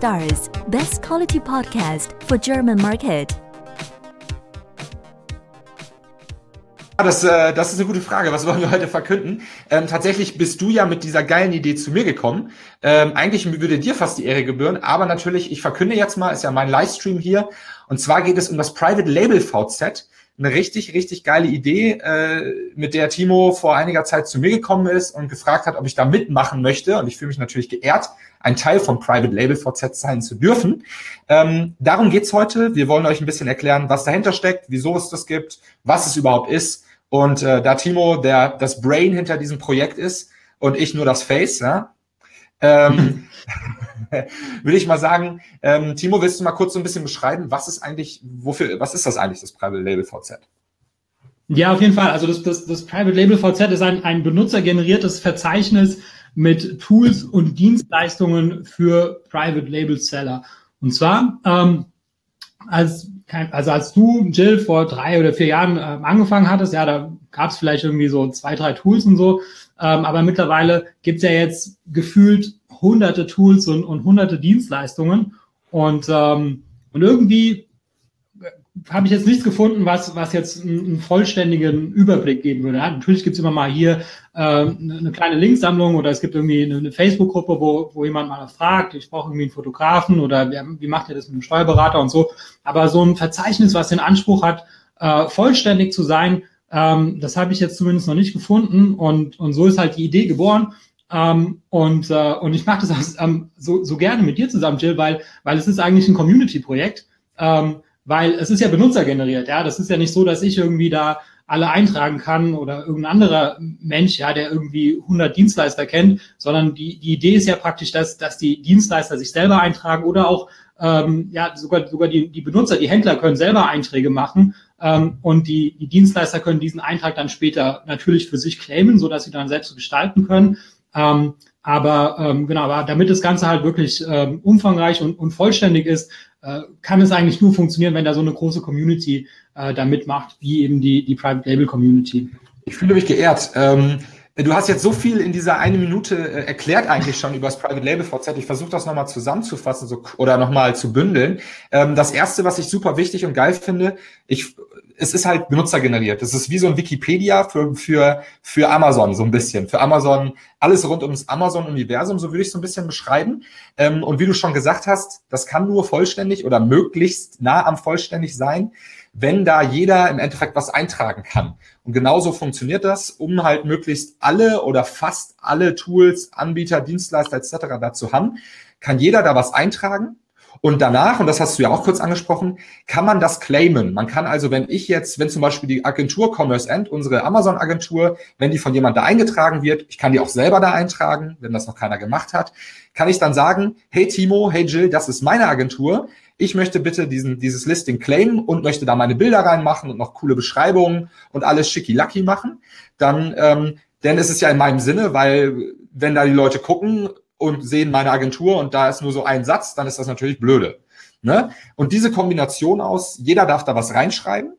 Stars, best quality podcast for German market. Das, äh, das ist eine gute Frage. Was wollen wir heute verkünden? Ähm, tatsächlich bist du ja mit dieser geilen Idee zu mir gekommen. Ähm, eigentlich würde dir fast die Ehre gebühren, aber natürlich, ich verkünde jetzt mal, ist ja mein Livestream hier. Und zwar geht es um das Private Label VZ. Eine richtig, richtig geile Idee, äh, mit der Timo vor einiger Zeit zu mir gekommen ist und gefragt hat, ob ich da mitmachen möchte. Und ich fühle mich natürlich geehrt, ein Teil vom Private Label VZ sein zu dürfen. Ähm, darum geht's heute. Wir wollen euch ein bisschen erklären, was dahinter steckt, wieso es das gibt, was es überhaupt ist und äh, da Timo der das Brain hinter diesem Projekt ist und ich nur das Face, ja, ähm, würde ich mal sagen, ähm, Timo, willst du mal kurz so ein bisschen beschreiben, was ist eigentlich, wofür, was ist das eigentlich, das Private Label VZ? Ja, auf jeden Fall. Also das, das, das Private Label VZ ist ein, ein benutzergeneriertes Verzeichnis mit Tools und Dienstleistungen für Private Label Seller. Und zwar ähm, als also als du, Jill, vor drei oder vier Jahren äh, angefangen hattest, ja, da gab es vielleicht irgendwie so zwei, drei Tools und so. Ähm, aber mittlerweile gibt's ja jetzt gefühlt hunderte Tools und, und hunderte Dienstleistungen. Und, ähm, und irgendwie habe ich jetzt nichts gefunden, was, was jetzt einen, vollständigen Überblick geben würde. Ja, natürlich gibt's immer mal hier äh, eine kleine Linksammlung oder es gibt irgendwie eine, eine Facebook-Gruppe, wo, wo jemand mal fragt, ich brauche irgendwie einen Fotografen oder wie, macht ihr das mit einem Steuerberater und so. Aber so ein Verzeichnis, was den Anspruch hat, äh, vollständig zu sein, ähm, das habe ich jetzt zumindest noch nicht gefunden und, und so ist halt die Idee geboren. Ähm, und, äh, und ich mache das ähm, so, so gerne mit dir zusammen, Jill, weil, weil es ist eigentlich ein Community-Projekt. Ähm, weil es ist ja benutzergeneriert, ja. Das ist ja nicht so, dass ich irgendwie da alle eintragen kann oder irgendein anderer Mensch, ja, der irgendwie 100 Dienstleister kennt, sondern die, die Idee ist ja praktisch, dass, dass die Dienstleister sich selber eintragen oder auch ähm, ja sogar sogar die, die Benutzer, die Händler können selber Einträge machen ähm, und die, die Dienstleister können diesen Eintrag dann später natürlich für sich claimen, so dass sie dann selbst gestalten können. Ähm, aber ähm, genau, aber damit das Ganze halt wirklich ähm, umfangreich und, und vollständig ist, äh, kann es eigentlich nur funktionieren, wenn da so eine große Community äh, da mitmacht, wie eben die, die Private Label Community. Ich fühle mich geehrt. Ähm, du hast jetzt so viel in dieser eine Minute äh, erklärt eigentlich schon über das Private Label VZ. Ich versuche das nochmal zusammenzufassen so, oder nochmal zu bündeln. Ähm, das erste, was ich super wichtig und geil finde, ich es ist halt benutzergeneriert. Es ist wie so ein Wikipedia für, für, für Amazon, so ein bisschen. Für Amazon, alles rund ums Amazon-Universum, so würde ich so ein bisschen beschreiben. Ähm, und wie du schon gesagt hast, das kann nur vollständig oder möglichst nah am vollständig sein, wenn da jeder im Endeffekt was eintragen kann. Und genauso funktioniert das, um halt möglichst alle oder fast alle Tools, Anbieter, Dienstleister etc. dazu haben, kann jeder da was eintragen und danach, und das hast du ja auch kurz angesprochen, kann man das claimen. Man kann also, wenn ich jetzt, wenn zum Beispiel die Agentur Commerce End, unsere Amazon-Agentur, wenn die von jemand da eingetragen wird, ich kann die auch selber da eintragen, wenn das noch keiner gemacht hat, kann ich dann sagen, hey Timo, hey Jill, das ist meine Agentur. Ich möchte bitte diesen, dieses Listing claimen und möchte da meine Bilder reinmachen und noch coole Beschreibungen und alles schicki-lucky machen. Dann, ähm, denn es ist ja in meinem Sinne, weil wenn da die Leute gucken, und sehen meine Agentur und da ist nur so ein Satz, dann ist das natürlich blöde. Ne? Und diese Kombination aus, jeder darf da was reinschreiben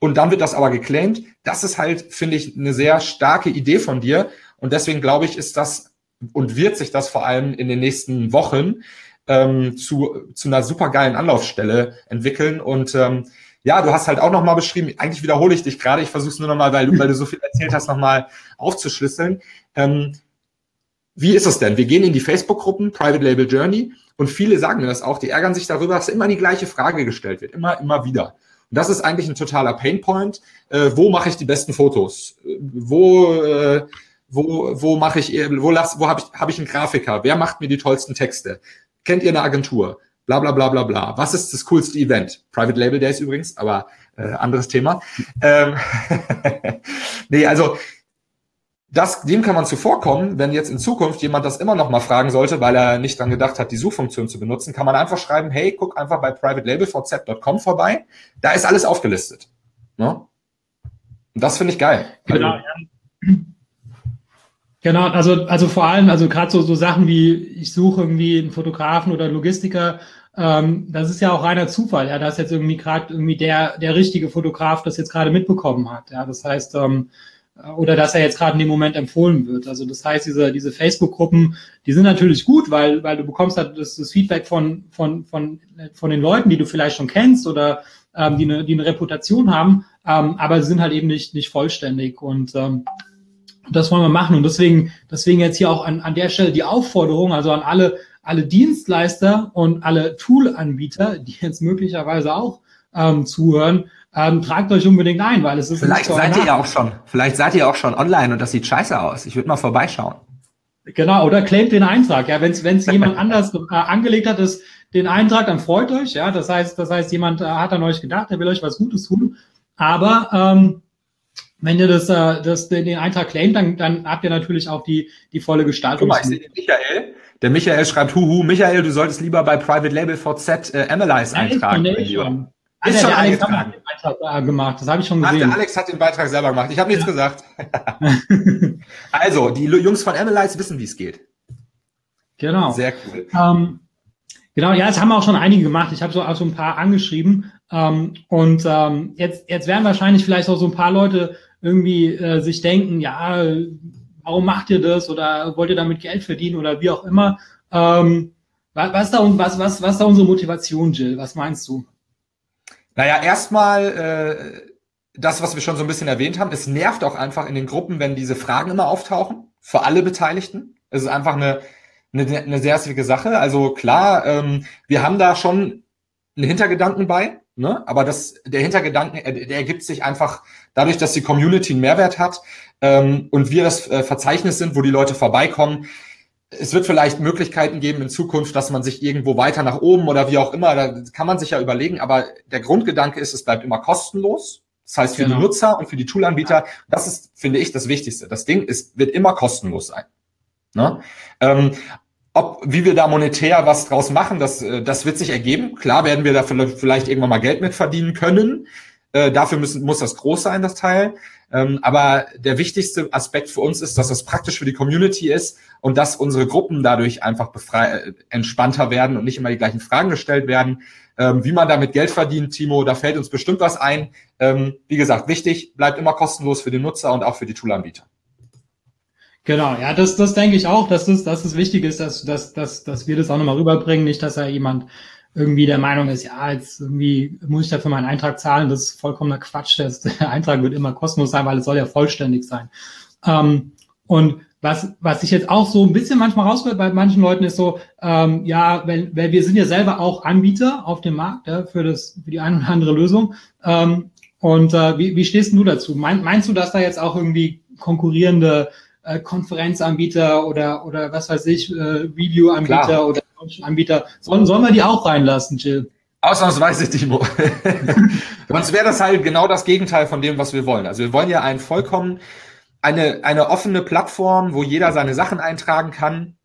und dann wird das aber geclaimed, das ist halt, finde ich, eine sehr starke Idee von dir und deswegen glaube ich, ist das und wird sich das vor allem in den nächsten Wochen ähm, zu, zu einer supergeilen Anlaufstelle entwickeln und ähm, ja, du hast halt auch nochmal beschrieben, eigentlich wiederhole ich dich gerade, ich versuche es nur nochmal, weil, weil du so viel erzählt hast, nochmal aufzuschlüsseln. Ähm, wie ist es denn? Wir gehen in die Facebook-Gruppen, Private Label Journey, und viele sagen mir das auch, die ärgern sich darüber, dass immer die gleiche Frage gestellt wird, immer, immer wieder. Und das ist eigentlich ein totaler Painpoint. Äh, wo mache ich die besten Fotos? Wo, äh, wo, wo mache ich, wo, lass, wo habe ich, hab ich einen Grafiker? Wer macht mir die tollsten Texte? Kennt ihr eine Agentur? Bla bla bla bla bla. Was ist das coolste Event? Private Label Days übrigens, aber äh, anderes Thema. Ähm, nee, also das, dem kann man zuvorkommen, wenn jetzt in Zukunft jemand das immer noch mal fragen sollte, weil er nicht dran gedacht hat, die Suchfunktion zu benutzen, kann man einfach schreiben, hey, guck einfach bei privatelabelvz.com vorbei, da ist alles aufgelistet. Ne? Und das finde ich geil. Genau, ja. Genau, also, also vor allem, also gerade so, so Sachen wie, ich suche irgendwie einen Fotografen oder einen Logistiker, ähm, das ist ja auch reiner Zufall, ja, dass jetzt irgendwie gerade irgendwie der, der richtige Fotograf das jetzt gerade mitbekommen hat. Ja, das heißt, ähm, oder dass er jetzt gerade in dem Moment empfohlen wird. Also das heißt, diese, diese Facebook-Gruppen, die sind natürlich gut, weil, weil du bekommst halt das, das Feedback von, von, von, von den Leuten, die du vielleicht schon kennst oder ähm, die, eine, die eine Reputation haben, ähm, aber sie sind halt eben nicht, nicht vollständig. Und ähm, das wollen wir machen. Und deswegen, deswegen jetzt hier auch an, an der Stelle die Aufforderung, also an alle, alle Dienstleister und alle Tool-Anbieter, die jetzt möglicherweise auch ähm, zuhören, ähm, tragt euch unbedingt ein, weil es ist. Vielleicht seid ihr ja auch schon, vielleicht seid ihr auch schon online und das sieht scheiße aus. Ich würde mal vorbeischauen. Genau, oder claimt den Eintrag. Ja, wenn es jemand anders äh, angelegt hat, ist den Eintrag, dann freut euch. Ja, das heißt, das heißt, jemand äh, hat an euch gedacht, er will euch was Gutes tun. Aber ähm, wenn ihr das, äh, das den, den Eintrag claimt, dann, dann habt ihr natürlich auch die, die volle Gestaltung. Guck mal, ich sehe Michael. Der Michael schreibt, huhu, Michael, du solltest lieber bei Private Label VZ äh, Analyze eintragen. Schon, ist schon der Alex hat den Beitrag gemacht, das habe ich schon gesehen. Ach, der Alex hat den Beitrag selber gemacht. Ich habe nichts gesagt. also, die Jungs von Analyze wissen, wie es geht. Genau. Sehr cool. Ähm, genau, ja, das haben auch schon einige gemacht. Ich habe so auch so ein paar angeschrieben. Ähm, und ähm, jetzt, jetzt werden wahrscheinlich vielleicht auch so ein paar Leute irgendwie äh, sich denken, ja, warum macht ihr das oder wollt ihr damit Geld verdienen oder wie auch immer. Ähm, was, was, da, was, was, was da unsere Motivation, Jill? Was meinst du? Naja, erstmal äh, das, was wir schon so ein bisschen erwähnt haben, es nervt auch einfach in den Gruppen, wenn diese Fragen immer auftauchen, für alle Beteiligten. Es ist einfach eine, eine, eine sehr schwierige Sache. Also klar, ähm, wir haben da schon einen Hintergedanken bei, ne? aber das, der Hintergedanken, der ergibt sich einfach dadurch, dass die Community einen Mehrwert hat ähm, und wir das äh, Verzeichnis sind, wo die Leute vorbeikommen, es wird vielleicht Möglichkeiten geben in Zukunft, dass man sich irgendwo weiter nach oben oder wie auch immer, da kann man sich ja überlegen, aber der Grundgedanke ist, es bleibt immer kostenlos. Das heißt für genau. die Nutzer und für die Toolanbieter, das ist, finde ich, das Wichtigste. Das Ding ist, wird immer kostenlos sein. Ne? Ähm, ob, wie wir da monetär was draus machen, das, äh, das wird sich ergeben. Klar werden wir da vielleicht irgendwann mal Geld mit verdienen können. Äh, dafür müssen, muss das groß sein, das Teil. Ähm, aber der wichtigste Aspekt für uns ist, dass das praktisch für die Community ist und dass unsere Gruppen dadurch einfach befrei äh, entspannter werden und nicht immer die gleichen Fragen gestellt werden. Ähm, wie man damit Geld verdient, Timo, da fällt uns bestimmt was ein. Ähm, wie gesagt, wichtig, bleibt immer kostenlos für den Nutzer und auch für die Toolanbieter. Genau, ja, das, das denke ich auch, dass es, dass es wichtig ist, dass, dass, dass, dass wir das auch nochmal rüberbringen, nicht, dass da jemand irgendwie der Meinung ist, ja, jetzt irgendwie muss ich dafür meinen Eintrag zahlen, das ist vollkommener Quatsch. Der Eintrag wird immer kostenlos sein, weil es soll ja vollständig sein. Ähm, und was, was ich jetzt auch so ein bisschen manchmal rausgehört bei manchen Leuten ist so, ähm, ja, weil, weil wir sind ja selber auch Anbieter auf dem Markt ja, für, das, für die eine oder andere Lösung. Ähm, und äh, wie, wie stehst du dazu? Mein, meinst du, dass da jetzt auch irgendwie konkurrierende äh, Konferenzanbieter oder, oder was weiß ich, äh, Review-Anbieter oder Anbieter. Sollen, sollen wir die auch reinlassen, Jill? Ausnahmsweise, Timo. Sonst wäre das halt genau das Gegenteil von dem, was wir wollen. Also wir wollen ja einen vollkommen, eine, eine offene Plattform, wo jeder seine Sachen eintragen kann.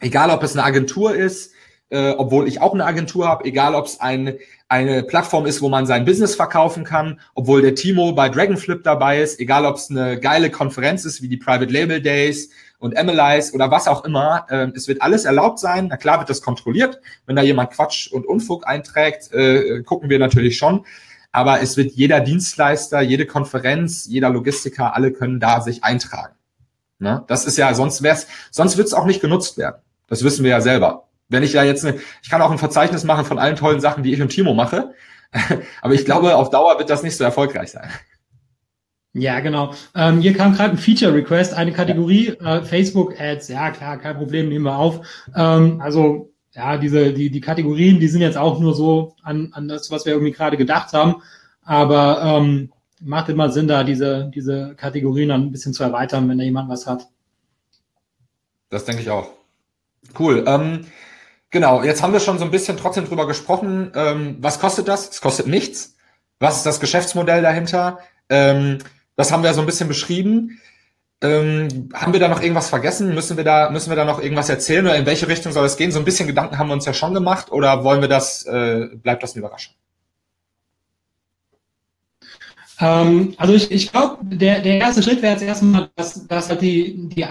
Egal, ob es eine Agentur ist, äh, obwohl ich auch eine Agentur habe, egal, ob es ein, eine Plattform ist, wo man sein Business verkaufen kann, obwohl der Timo bei Dragonflip dabei ist, egal, ob es eine geile Konferenz ist, wie die Private Label Days und MLIs oder was auch immer. Äh, es wird alles erlaubt sein. Na klar wird das kontrolliert. Wenn da jemand Quatsch und Unfug einträgt, äh, gucken wir natürlich schon. Aber es wird jeder Dienstleister, jede Konferenz, jeder Logistiker, alle können da sich eintragen. Ne? Das ist ja, sonst wär's, sonst wird es auch nicht genutzt werden. Das wissen wir ja selber. Wenn ich ja jetzt, eine, ich kann auch ein Verzeichnis machen von allen tollen Sachen, die ich und Timo mache. Aber ich glaube, auf Dauer wird das nicht so erfolgreich sein. Ja, genau. Ähm, hier kam gerade ein Feature-Request, eine Kategorie äh, Facebook-Ads. Ja, klar, kein Problem, nehmen wir auf. Ähm, also ja, diese die die Kategorien, die sind jetzt auch nur so an an das, was wir irgendwie gerade gedacht haben. Aber ähm, macht immer Sinn, da diese diese Kategorien dann ein bisschen zu erweitern, wenn da jemand was hat. Das denke ich auch. Cool. Ähm, genau. Jetzt haben wir schon so ein bisschen trotzdem drüber gesprochen. Ähm, was kostet das? Es kostet nichts. Was ist das Geschäftsmodell dahinter? Ähm, das haben wir so ein bisschen beschrieben. Ähm, haben wir da noch irgendwas vergessen? Müssen wir da, müssen wir da noch irgendwas erzählen oder in welche Richtung soll es gehen? So ein bisschen Gedanken haben wir uns ja schon gemacht oder wollen wir das, äh, bleibt das eine Überraschung? Ähm, also ich, ich glaube, der, der erste Schritt wäre jetzt erstmal, dass, dass halt die, die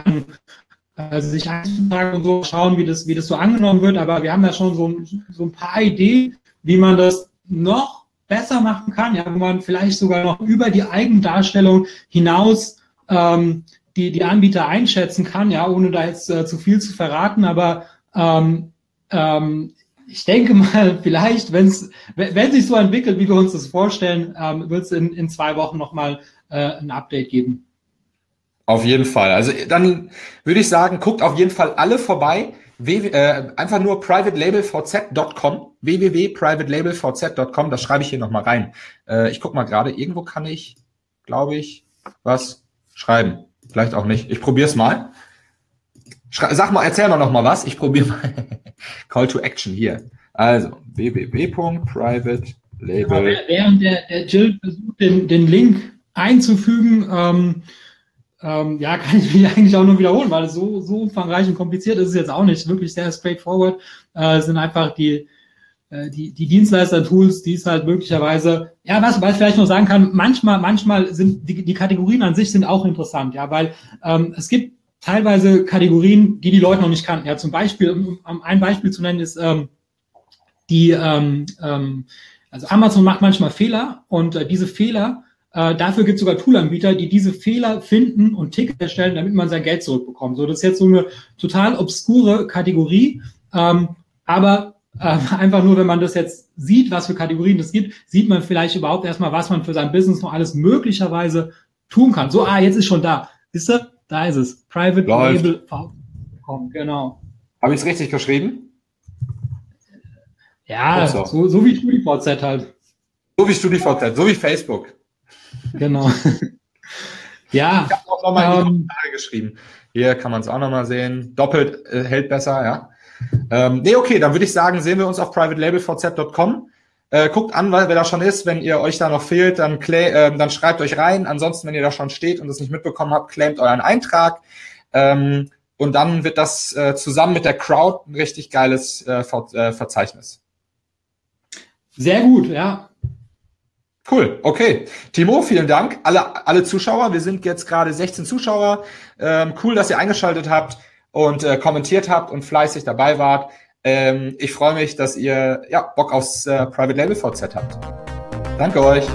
also sich einzutragen und so schauen, wie das, wie das so angenommen wird. Aber wir haben ja schon so, so ein paar Ideen, wie man das noch besser machen kann, ja, wo man vielleicht sogar noch über die Eigendarstellung hinaus ähm, die, die Anbieter einschätzen kann, ja, ohne da jetzt äh, zu viel zu verraten, aber ähm, ähm, ich denke mal, vielleicht, wenn's, wenn sich so entwickelt, wie wir uns das vorstellen, ähm, wird es in, in zwei Wochen nochmal äh, ein Update geben. Auf jeden Fall. Also dann würde ich sagen, guckt auf jeden Fall alle vorbei. W äh, einfach nur privatelabelvz.com, www.privatelabelvz.com, das schreibe ich hier nochmal rein. Äh, ich guck mal gerade, irgendwo kann ich, glaube ich, was schreiben. Vielleicht auch nicht. Ich probiere es mal. Schrei Sag mal, erzähl mal noch mal was. Ich probiere mal. Call to Action hier. Also www.privatelabel. Während der, der Jill versucht, den, den Link einzufügen, ähm, ähm, ja, kann ich mich eigentlich auch nur wiederholen, weil es so, so umfangreich und kompliziert ist es jetzt auch nicht. Wirklich sehr straightforward. Äh, sind einfach die, äh, die, die Dienstleister-Tools, die es halt möglicherweise, ja, was, was ich vielleicht noch sagen kann, manchmal, manchmal sind die, die Kategorien an sich sind auch interessant, ja, weil ähm, es gibt teilweise Kategorien, die die Leute noch nicht kannten. Ja, zum Beispiel, um ein Beispiel zu nennen, ist ähm, die, ähm, ähm, also Amazon macht manchmal Fehler und äh, diese Fehler äh, dafür gibt es sogar Toolanbieter, die diese Fehler finden und Tickets erstellen, damit man sein Geld zurückbekommt. So, das ist jetzt so eine total obskure Kategorie, ähm, aber äh, einfach nur, wenn man das jetzt sieht, was für Kategorien es gibt, sieht man vielleicht überhaupt erstmal, was man für sein Business noch alles möglicherweise tun kann. So, ah, jetzt ist schon da. Wisst ihr? Da ist es. Private Läuft. Label. Genau. Habe ich es richtig geschrieben? Ja, so, so wie StudiVZ halt. So wie StudiVZ, so wie Facebook. Genau. ja. Ich habe auch nochmal ähm, in die Kommentare geschrieben. Hier kann man es auch nochmal sehen. Doppelt äh, hält besser, ja. Ähm, nee, okay, dann würde ich sagen, sehen wir uns auf privatelabelvz.com. Äh, guckt an, wer da schon ist. Wenn ihr euch da noch fehlt, dann, äh, dann schreibt euch rein. Ansonsten, wenn ihr da schon steht und es nicht mitbekommen habt, claimt euren Eintrag. Ähm, und dann wird das äh, zusammen mit der Crowd ein richtig geiles äh, Ver äh, Verzeichnis. Sehr gut, ja. Cool, okay. Timo, vielen Dank. Alle, alle Zuschauer, wir sind jetzt gerade 16 Zuschauer. Ähm, cool, dass ihr eingeschaltet habt und äh, kommentiert habt und fleißig dabei wart. Ähm, ich freue mich, dass ihr ja, Bock aufs äh, Private Label VZ habt. Danke euch.